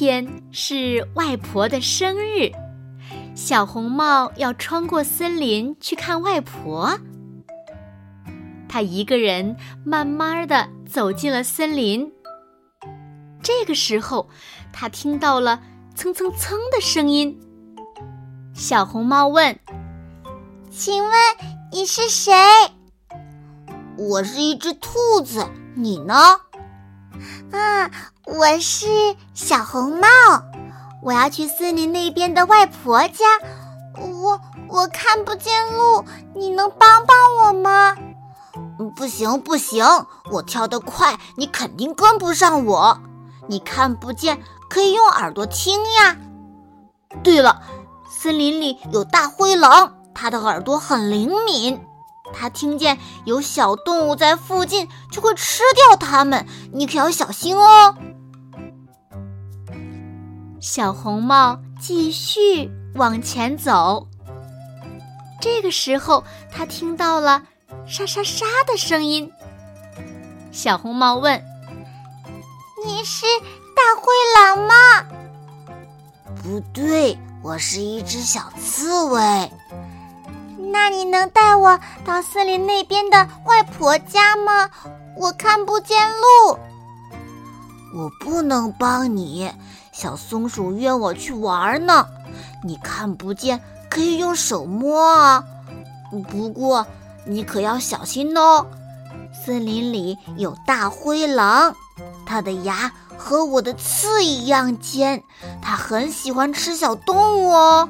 天是外婆的生日，小红帽要穿过森林去看外婆。他一个人慢慢的走进了森林。这个时候，他听到了蹭蹭蹭的声音。小红帽问：“请问你是谁？”“我是一只兔子，你呢？”“啊。”我是小红帽，我要去森林那边的外婆家，我我看不见路，你能帮帮我吗？不行不行，我跳得快，你肯定跟不上我。你看不见，可以用耳朵听呀。对了，森林里有大灰狼，它的耳朵很灵敏。它听见有小动物在附近，就会吃掉它们，你可要小心哦。小红帽继续往前走。这个时候，他听到了沙沙沙的声音。小红帽问：“你是大灰狼吗？”“不对，我是一只小刺猬。”“那你能带我到森林那边的外婆家吗？我看不见路。”“我不能帮你。”小松鼠约我去玩呢，你看不见，可以用手摸啊。不过你可要小心哦，森林里有大灰狼，它的牙和我的刺一样尖，它很喜欢吃小动物哦。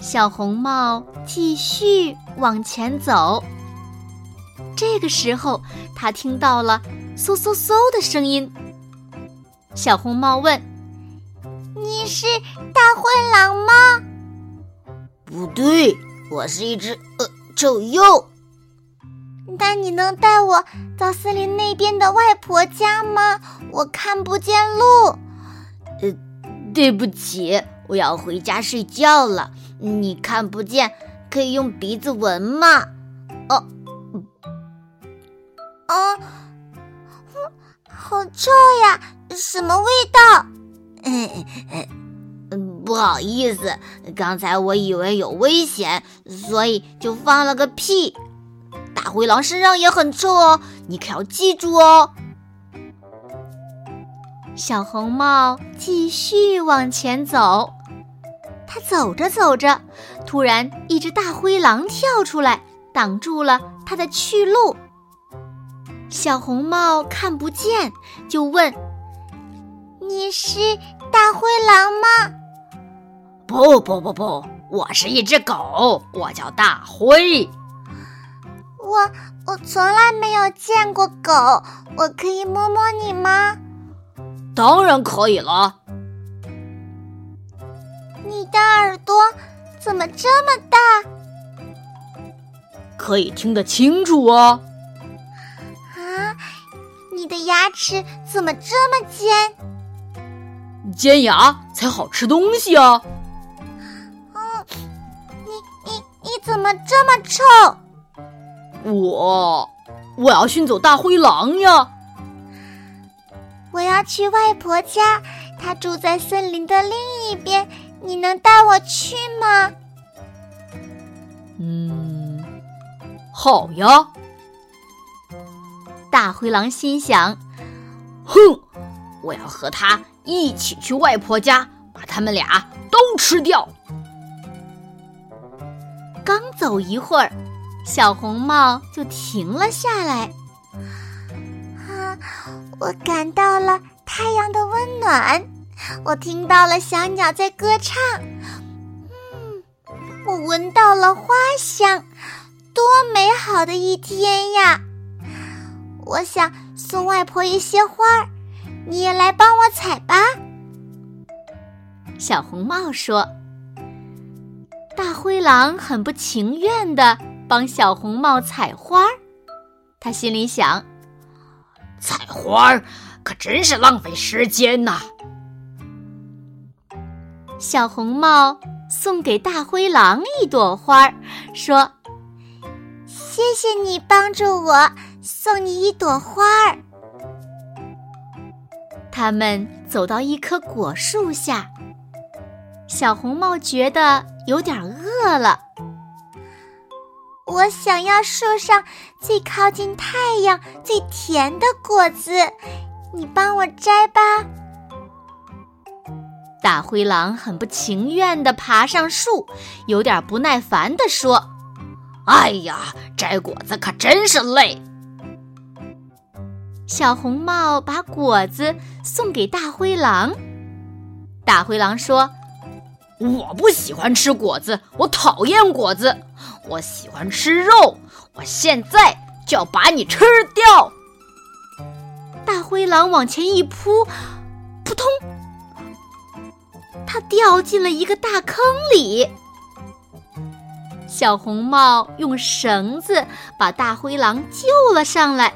小红帽继续往前走，这个时候他听到了嗖嗖嗖的声音。小红帽问：“你是大灰狼吗？”“不对，我是一只呃臭鼬。”“那你能带我到森林那边的外婆家吗？我看不见路。”“呃，对不起，我要回家睡觉了。你看不见，可以用鼻子闻吗？”“哦，啊，好臭呀！”什么味道？嗯，不好意思，刚才我以为有危险，所以就放了个屁。大灰狼身上也很臭哦，你可要记住哦。小红帽继续往前走，他走着走着，突然一只大灰狼跳出来，挡住了他的去路。小红帽看不见，就问。你是大灰狼吗？不不不不，我是一只狗，我叫大灰。我我从来没有见过狗，我可以摸摸你吗？当然可以了。你的耳朵怎么这么大？可以听得清楚哦。啊，你的牙齿怎么这么尖？尖牙才好吃东西啊！嗯，你你你怎么这么臭？我我要训走大灰狼呀！我要去外婆家，她住在森林的另一边，你能带我去吗？嗯，好呀。大灰狼心想：哼，我要和他。一起去外婆家，把他们俩都吃掉。刚走一会儿，小红帽就停了下来。啊，我感到了太阳的温暖，我听到了小鸟在歌唱。嗯，我闻到了花香，多美好的一天呀！我想送外婆一些花儿，你也来帮我采吧。”小红帽说。大灰狼很不情愿地帮小红帽采花儿，他心里想：“采花儿可真是浪费时间呐。”小红帽送给大灰狼一朵花，说：“谢谢你帮助我，送你一朵花儿。”他们走到一棵果树下，小红帽觉得有点饿了。我想要树上最靠近太阳、最甜的果子，你帮我摘吧。大灰狼很不情愿地爬上树，有点不耐烦地说：“哎呀，摘果子可真是累。”小红帽把果子送给大灰狼。大灰狼说：“我不喜欢吃果子，我讨厌果子，我喜欢吃肉。我现在就要把你吃掉。”大灰狼往前一扑，扑通。他掉进了一个大坑里，小红帽用绳子把大灰狼救了上来。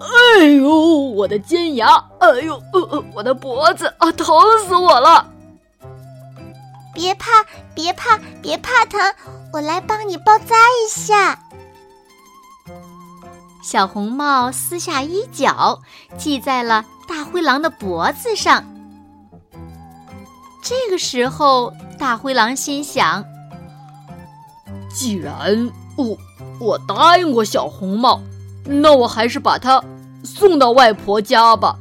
哎呦，我的尖牙！哎呦，呃呃我的脖子啊，疼死我了！别怕，别怕，别怕疼，我来帮你包扎一下。小红帽撕下衣角，系在了大灰狼的脖子上。这个时候，大灰狼心想：“既然我我答应过小红帽，那我还是把它送到外婆家吧。”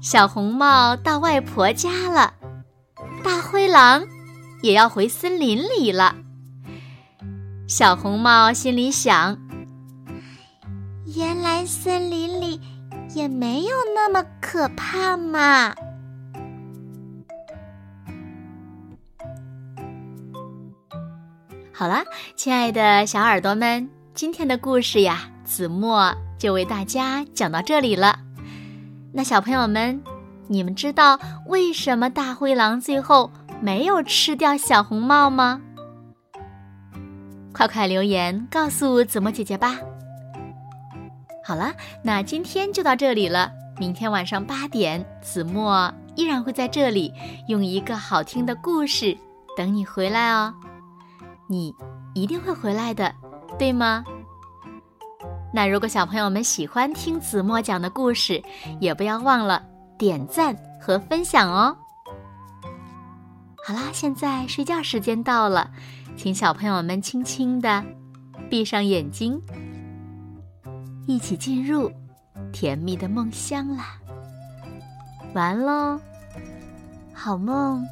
小红帽到外婆家了，大灰狼也要回森林里了。小红帽心里想：“原来森林里也没有那么可怕嘛。”好啦，亲爱的小耳朵们，今天的故事呀，子墨就为大家讲到这里了。那小朋友们，你们知道为什么大灰狼最后没有吃掉小红帽吗？快快留言告诉子墨姐姐吧。好了，那今天就到这里了。明天晚上八点，子墨依然会在这里用一个好听的故事等你回来哦。你一定会回来的，对吗？那如果小朋友们喜欢听子墨讲的故事，也不要忘了点赞和分享哦。好啦，现在睡觉时间到了，请小朋友们轻轻的闭上眼睛，一起进入甜蜜的梦乡啦。完喽，好梦。